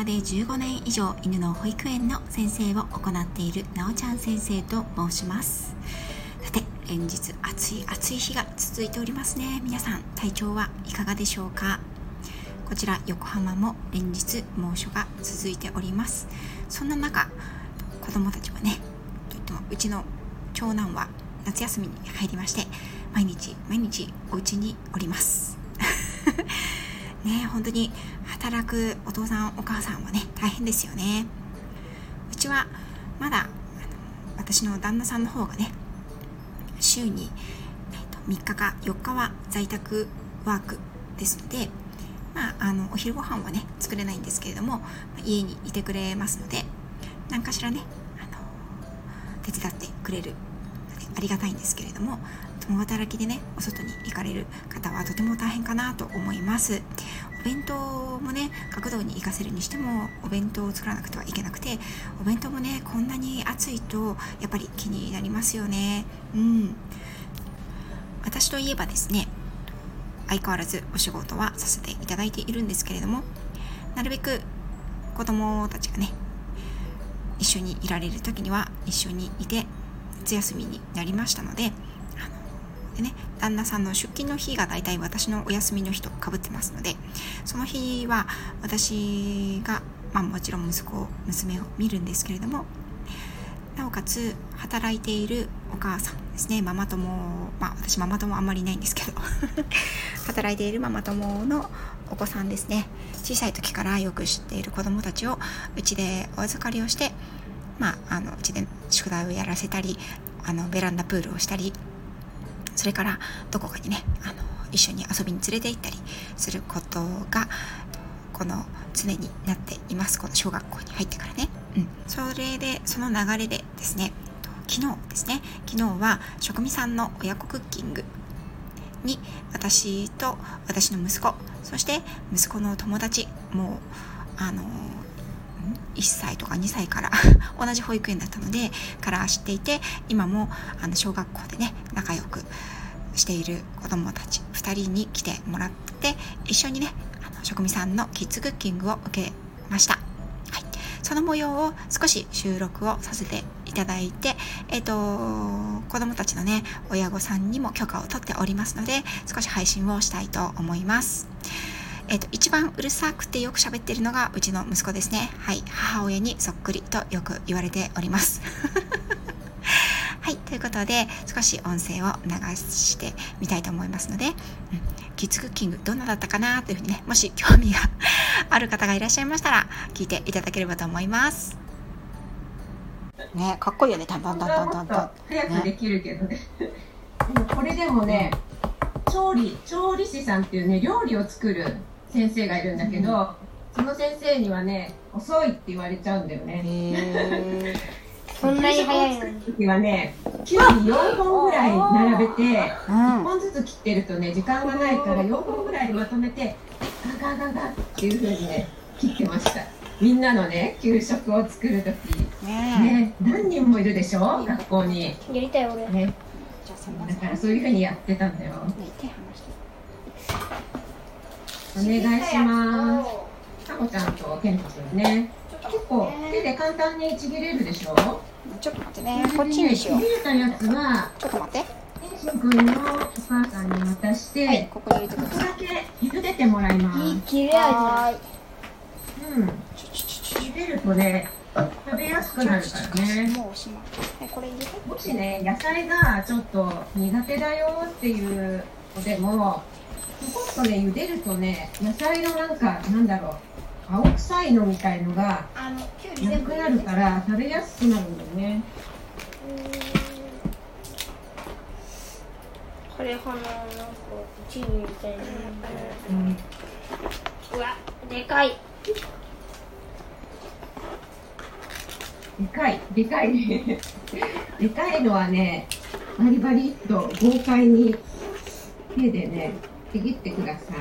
まで15年以上犬の保育園の先生を行っているなおちゃん先生と申します。さて連日暑い暑い日が続いておりますね。皆さん体調はいかがでしょうか？こちら横浜も連日猛暑が続いております。そんな中子供たちはねといってもうちの長男は夏休みに入りまして毎日毎日お家におります。ね本当に働くお父さんお母さんはね大変ですよね。うちはまだ私の旦那さんの方がね週に、えー、と3日か4日は在宅ワークですのでまあ、あのお昼ご飯はね作れないんですけれども家にいてくれますので何かしらねあの手伝ってくれるありがたいんですけれども共働きでねお外に行かれる方はとても大変かなと思います。お弁当もね学童に行かせるにしてもお弁当を作らなくてはいけなくてお弁当もねこんなに暑いとやっぱり気になりますよね。うん。私といえばですね相変わらずお仕事はさせていただいているんですけれどもなるべく子供たちがね一緒にいられる時には一緒にいて夏休みになりましたのででね旦那さんの出勤の日が大体私のお休みの日とかぶってますのでその日は私が、まあ、もちろん息子娘を見るんですけれどもなおかつ働いているお母さんですねママ友まあ私ママ友あんまりいないんですけど 働いているママ友のお子さんですね小さい時からよく知っている子どもたちをうちでお預かりをしてまああのうちで宿題をやらせたりあのベランダプールをしたりそれからどこかにねあの一緒に遊びに連れて行ったりすることがこの常になっています。この小学校に入ってからね、うん、それでその流れでですね昨日ですね。昨日は職味さんの親子クッキングに私と私の息子そして息子の友達もうあの1歳とか2歳から 同じ保育園だったのでから知っていて今もあの小学校でね仲良くしている子どもたち2人に来てもらって一緒にねあの職味さんのキッズクッキングを受けました、はい、その模様を少し収録をさせていただいて、えっ、ー、と、子供たちのね、親御さんにも許可を取っておりますので、少し配信をしたいと思います。えっ、ー、と、一番うるさくてよく喋ってるのがうちの息子ですね。はい。母親にそっくりとよく言われております。はい。ということで、少し音声を流してみたいと思いますので、うん、キッズクッキングどんなだったかなというふうにね、もし興味がある方がいらっしゃいましたら、聞いていただければと思います。ねかっこいいよねタンタンタンタンタンタン早くできるけどねでもこれでもね調理調理師さんっていうね料理を作る先生がいるんだけど、うん、その先生にはね遅いって言われちゃうんだよね。そんなに早い時はねきゅうり4本ぐらい並べて、1本ずつ切ってるとね時間がないから4本ぐらいまとめてガガガガっていうふうにね切ってました。みんなのね給食を作る時。ね何人もいるでしょ？学校に。やりたい俺。ね。だからそういうふうにやってたんだよお願いします。かこちゃんと健太くんね。結構手で簡単にちぎれるでしょ？ちょっと待ってね。こっちにしよう。ちぎれたやつはちょっと待って。健くんのお母さんに渡して、はい、ここに入れてください。ここだけ茹でてもらいます。いい切れ味。うん。茹でるとね食べやすくなるからね。もうおしまい。これ入れて。もしね、野菜がちょっと苦手だよっていうのでも、ちょっとね、茹でるとね、野菜のなんか、なんだろう、青臭いのみたいのがなくなるから食べやすくなるんだよね。これ花なんかチームみたいな。うん、うわ、でかい。でかい、でかいね。でかいのはね、バリバリっと豪快に手でね、ちぎってください。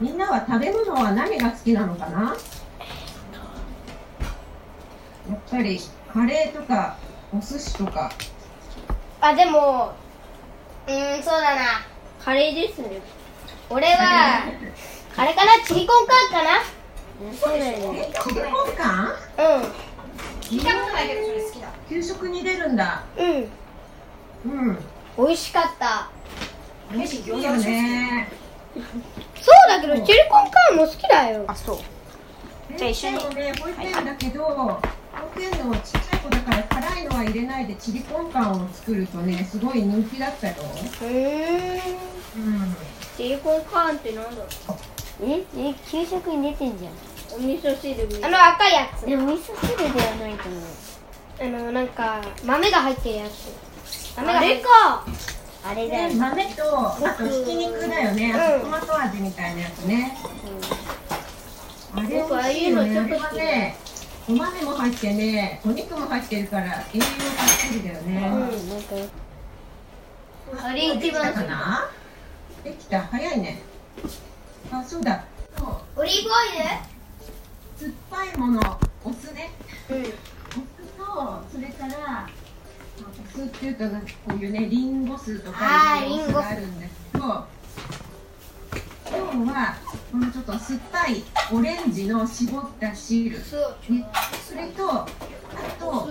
みんなは食べ物は何が好きなのかな？やっぱりカレーとかお寿司とか。あでもうんそうだな。カレーですね。俺はあれかなチリコンカーンかな。そうだよねチリコンカンうん。聞いたことないけどそれ好きだ給食に出るんだ。うん。うん。美味しかった。美味しいよね。そうだけどチリコンカーンも好きだよ。あそう。じゃあ一緒に。保育園だけど保育園のちっちゃい子だから辛いのは入れないでチリコンカンを作るとねすごい人気だったよ。うー。んうん。チリコンカーンってなんだえ？え？給食に出てんじゃん。お味噌汁あの赤いやつ。でも味噌汁ではないと思うあのなんか豆が入ってるやつ。豆が入ってる。あれだよ。で豆とあとひき肉だよね。あうん。とトマト味みたいなやつね。あれ僕ああ美味しいよね。あれちょっと好き。はねお豆も入ってね。お肉も入ってるから栄養たっぷりだよね、なんかあれ一できた。番かなできた。早いね。あそうだ。オリーブオ酸っぱいもの。お酢ね。イルうんからお酢っていうとなんかこういうねリンゴ酢とかいうお酢があるんですけど今日はこのちょっと酸っぱいオレンジの絞った汁、ね、そう。それとあと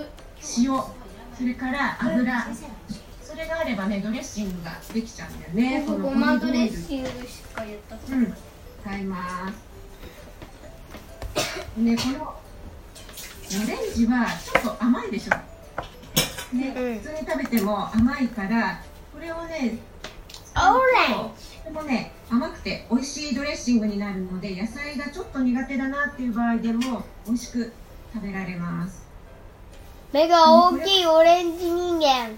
塩。それから油。それがあればねドレッシングができちゃうんだよね。このごまドレッシングしかやったことうん、使います。ね、このオレンジはちょっと甘いでしょ。ね、うん。普通に食べても甘いから、これをね、オレンとてもね、甘くて美味しいドレッシングになるので、野菜がちょっと苦手だなっていう場合でも美味しく食べられます。目が大きいオレンジ人間。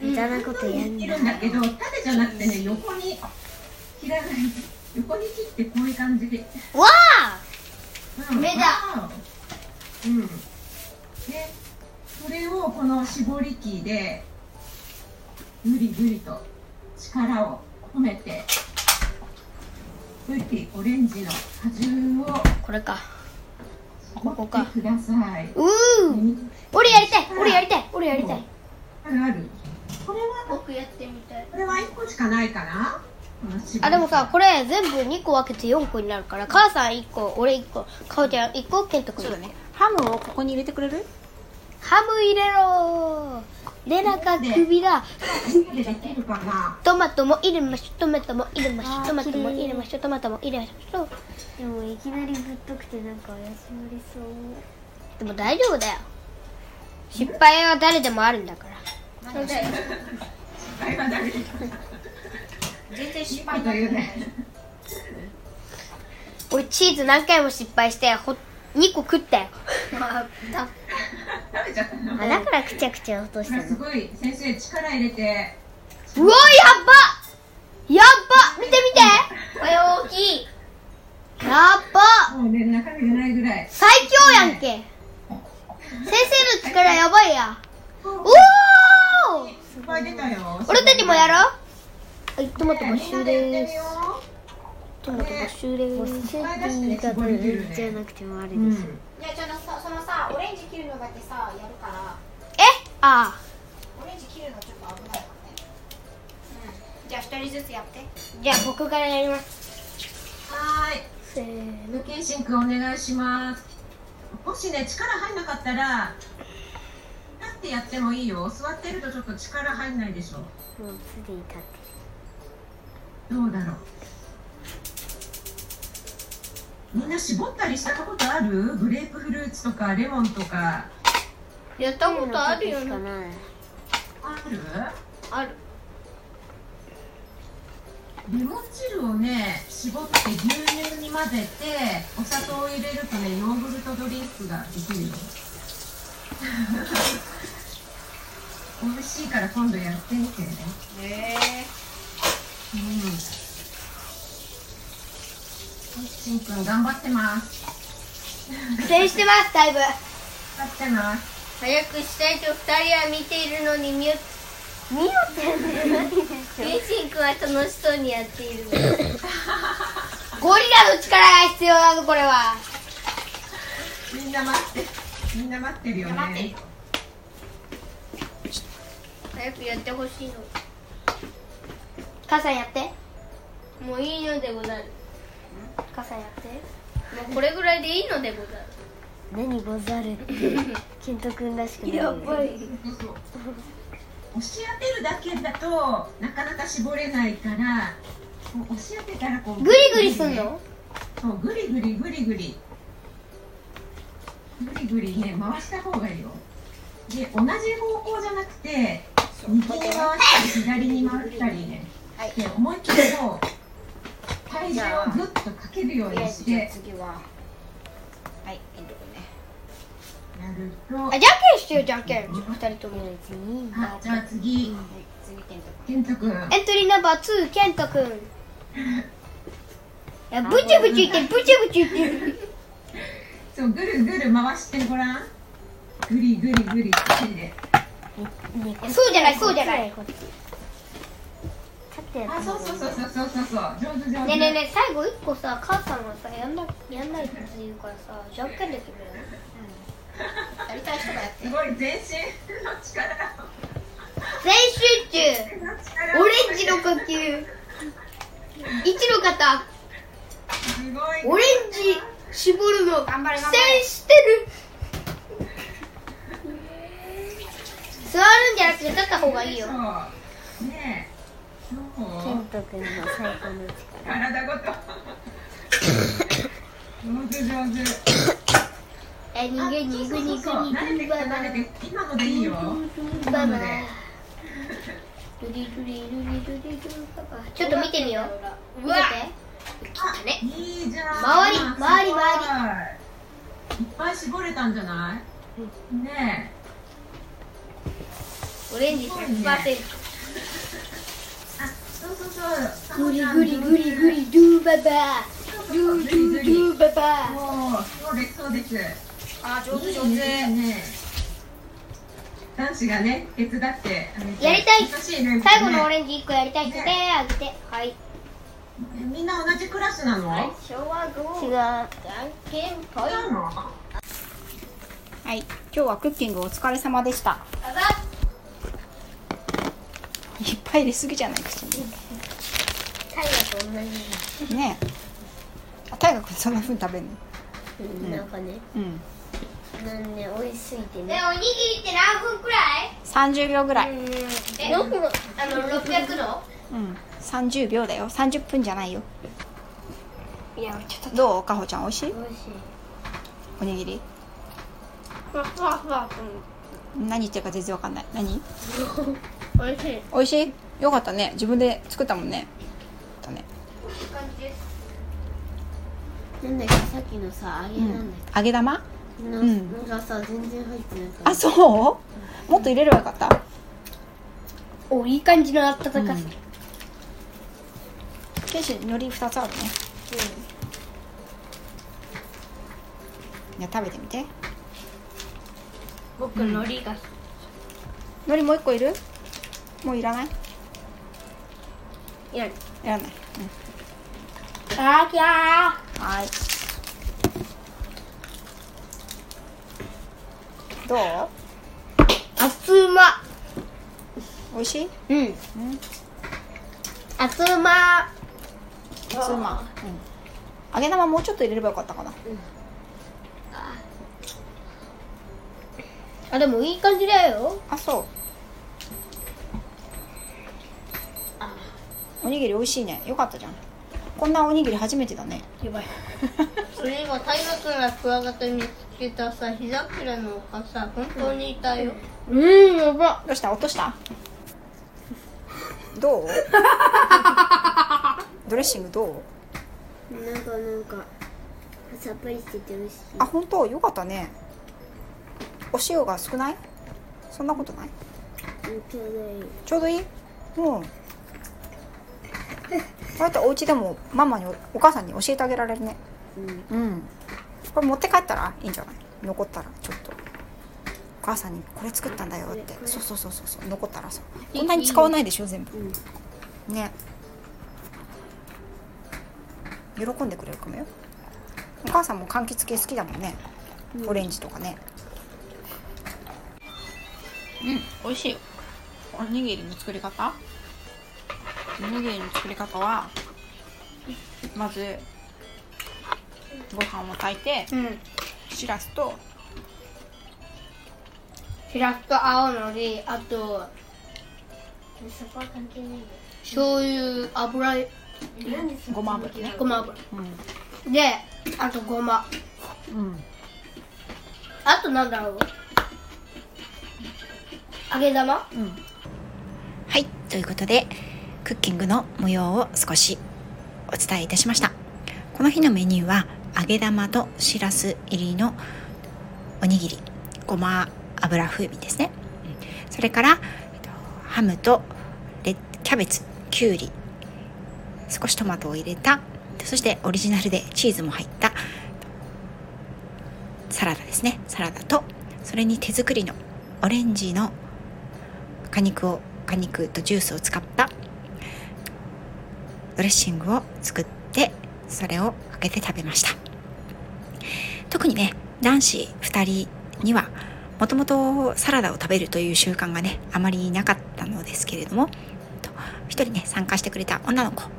無駄なことやんい。なるんだけど、縦じゃなくてね、横に切らない。横に切ってこういう感じで。わあ！うん。目だ。うん。で、それをこの絞り器でぐりぐりと力を込めて、ウッディオレンジの果汁をこれか。絞ってください。うーうん。俺やりたい。俺やりたい。俺やりたい。あるある。これは僕やってみたい。これは一個しかないかな？あでもさこれ全部2個分けて4個になるから母さん1個俺1個かおちゃん1個ケント君そうだね。ハムをここに入れてくれる？ハム入れろレナか首だ。トマトも入れましょトマトも入れましょトマトも入れましょトマトも入れましょでもいきなりぶっとくてなんか怪しまれそうでも大丈夫だよ失敗は誰でもあるんだからそうだよ会話だけ。全然失というね。俺チーズ何回も失敗してほ2個食ったよ。食べちゃったの。あだからくちゃくちゃ落としたの。すごい先生力入れて。うわやっばやっば見て見てこれ大きいやっばもうね中身がないぐらい最強やんけ先生の力やばいやおおいっぱい出たよ俺たちもやろうはいトマト没収みんなでやってですみよトマト没収でもうすセーフィー方じゃなくてもあるでしょ、ううんいやちょっとさそのさオレンジ切るのだけさやるから。え？あオレンジ切るのちょっと危ないからね。うん。じゃあ一人ずつやって。じゃあ僕からやります。はーい。せーの。無検診くんお願いします。もしね力入んなかったら立ってやってもいいよ。座ってるとちょっと力入んないでしょ。もうすでに立ってどうだろうみんな絞ったりしたことある？グレープフルーツとかレモンとか。やったことあるよね。ある？ある。レモン汁をね絞って牛乳に混ぜてお砂糖を入れるとねヨーグルトドリンクができるよ。美味しいから今度やってみてね。へうんしんくん頑張ってます。苦戦してますだいぶ。頑張ってます。早くしたいと二人は見ているのに見よ見よってケンシン君は楽しそうにやっている。ゴリラの力が必要なのこれは。みんな待って。みんな待ってるよね。よ早くやってほしいの。母さんやって。もういいのでござる傘やって。もうこれぐらいでいいのでござる。何ござるって。ケント君らしくない。やばい。押し当てるだけだとなかなか絞れないから押し当てたらこうグリグリすんの？そうグリグリグリグリ。グリグリね回した方がいいよ。で同じ方向じゃなくて右に回したり左に回ったりね、で思いっきりこう体重をグッとかけるようにして。や次は。はいエンド君ね。あじゃんけんしてよじゃんけん。二人とも。あじゃあ次。はい次ケントケント君。エントリーナンバー2ケント君。いやブチブチ言ってるブチブチ言ってる。そうぐるぐる回してごらん。グリグリグリってねそうじゃないそうじゃない。こってやあそうそうそうそうそうそうそう。上手上手ねえねえねえ最後一個さ母さんがさやんなやんないって言うからさじゃんけんできるやりたい人がやって。すごい全身の力。全集中。オレンジの呼吸。一の方。すごいオレンジ絞るの頑張れ頑張苦れ戦してる。座るんじゃなくて立った方がいいよケそう。ント君の最高の力体ごと上手上手え逃げ逃げ逃げそう慣れてきた慣れてきた今のでいいよバイババルリルリルリルリルババちょっと見てみよう見ててあねいいじゃん周り周りすごいっぱい絞れたんじゃないねえオレンジ100%あそうそうそうグリグリグリグリドゥババ。ドゥドゥドゥババ。もうそうです。そうですあ上手。上いい手。ね男子がね手伝ってやりたい。最後のオレンジ1個やりたい。って手あげて。はい。みんな同じクラスなの、昭和5違うじゃんけんぽいはい。今日はクッキングお疲れ様でした。ババいっぱい入れすぎじゃない口に。タイガと同じねえ。あ大学そんな風に食べるの？うんなんかね。うん。な美味しすぎてね。えおにぎりって何分くらい？30秒ぐらい。えどこあの600度うん。30秒だよ。30分じゃないよ。いやちょっどうかほちゃん美味しい？美味しい。おにぎり？とふわふわふわ何言ってるか全然わかんない。何？おいしい。美味しい？よかったね。自分で作ったもんね。だね。感じです。なんだっけさっきのさ揚げなんだっ揚げ玉？け、ん。なんかさ全然入ってなかったあそう？もっと入れればよかった？おいい感じの温かさ、うん。ケンシ海苔2つあるね。じゃあ食べてみて僕海苔が。海苔もう一個いる？もういらない？いや。いらない、あーきゃうん、はい。どう？ー熱うま美味しい？うん。うん。熱うま普通まうん。揚げ玉もうちょっと入れればよかったかなあでもいい感じだよ。あそう。おにぎり美味しいね。よかったじゃん。こんなおにぎり初めてだね。やばい。それ今大河君がクワガタ見つけたさ膝くらの丘さ本当にいたよ。うんやば。どうした落とした？どう？ドレッシングどう？なんかなんかさっぱりしてて美味しい。あ本当？よかったねお塩が少ない？そんなことない？うんちょうどいい。ちょうどいい？うん。こうやってお家でもママにおお母さんに教えてあげられるね。うん。うん。これ持って帰ったらいいんじゃない？残ったらちょっと。お母さんにこれ作ったんだよって。そうそうそうそうそう。残ったらさ。こんなに使わないでしょ？全部。うん。ね。喜んでくれるかもよ。お母さんも柑橘系好きだもんね、オレンジとかねうん。美味しい。よおにぎりの作り方？おにぎりの作り方はまずご飯を炊いてうん。しらすとしらすと青のりあとそこは関係ないんだよ。醤油油ごま油ね。ごま油。うであとごま。ん、うん、あとなんだろう？揚げ玉？うんはい、ということで、クッキングの模様を少しお伝えいたしました。この日のメニューは、揚げ玉としらす入りのおにぎり、ごま油風味ですね。うんそれから、えっとハムとレキャベツ、きゅうり、少しトマトを入れた、そしてオリジナルでチーズも入ったサラダですね。サラダと、それに手作りのオレンジの果肉を果肉とジュースを使ったドレッシングを作ってそれをかけて食べました。特にね男子2人にはもともとサラダを食べるという習慣がねあまりなかったのですけれどもと一人ね参加してくれた女の子は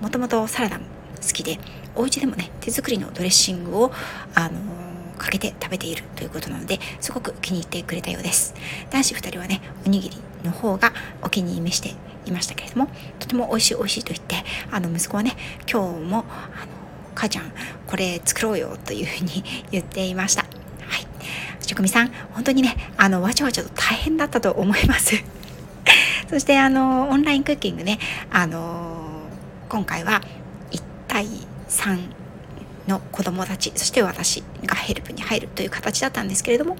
もともとサラダも好きでお家でもね手作りのドレッシングをあのかけて食べているということなのですごく気に入ってくれたようです。男子2人はねおにぎりの方がお気に召していましたけれどもとても美味しい美味しいと言ってあの息子はね今日もあの母ちゃんこれ作ろうよというふうに 言っていました。はい。職味さん本当にねあのわちゃわちゃと大変だったと思います。そしてあのオンラインクッキングねあの今回は1対3の子供たちそして私がヘルプに入るという形だったんですけれども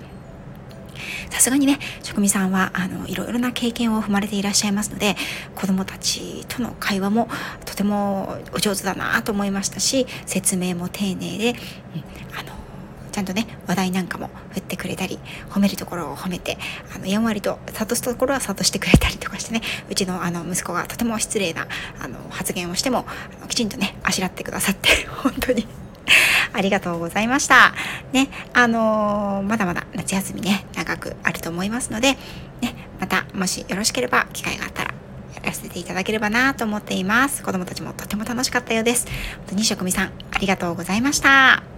さすがにね職味さんはあのいろいろな経験を踏まれていらっしゃいますので子どもたちとの会話もとてもお上手だなと思いましたし説明も丁寧で、うんあのちゃんとね話題なんかも振ってくれたり褒めるところを褒めてあのやんわりと諭すところは諭してくれたりとかしてねうちのあの息子がとても失礼なあの発言をしてもきちんとねあしらってくださって本当に。ありがとうございました。ね、あのーまだまだ夏休みね、長くあると思いますので、ね、またもしよろしければ機会があったらやらせていただければなと思っています。子供たちもとても楽しかったようです。本当に職味さん、ありがとうございました。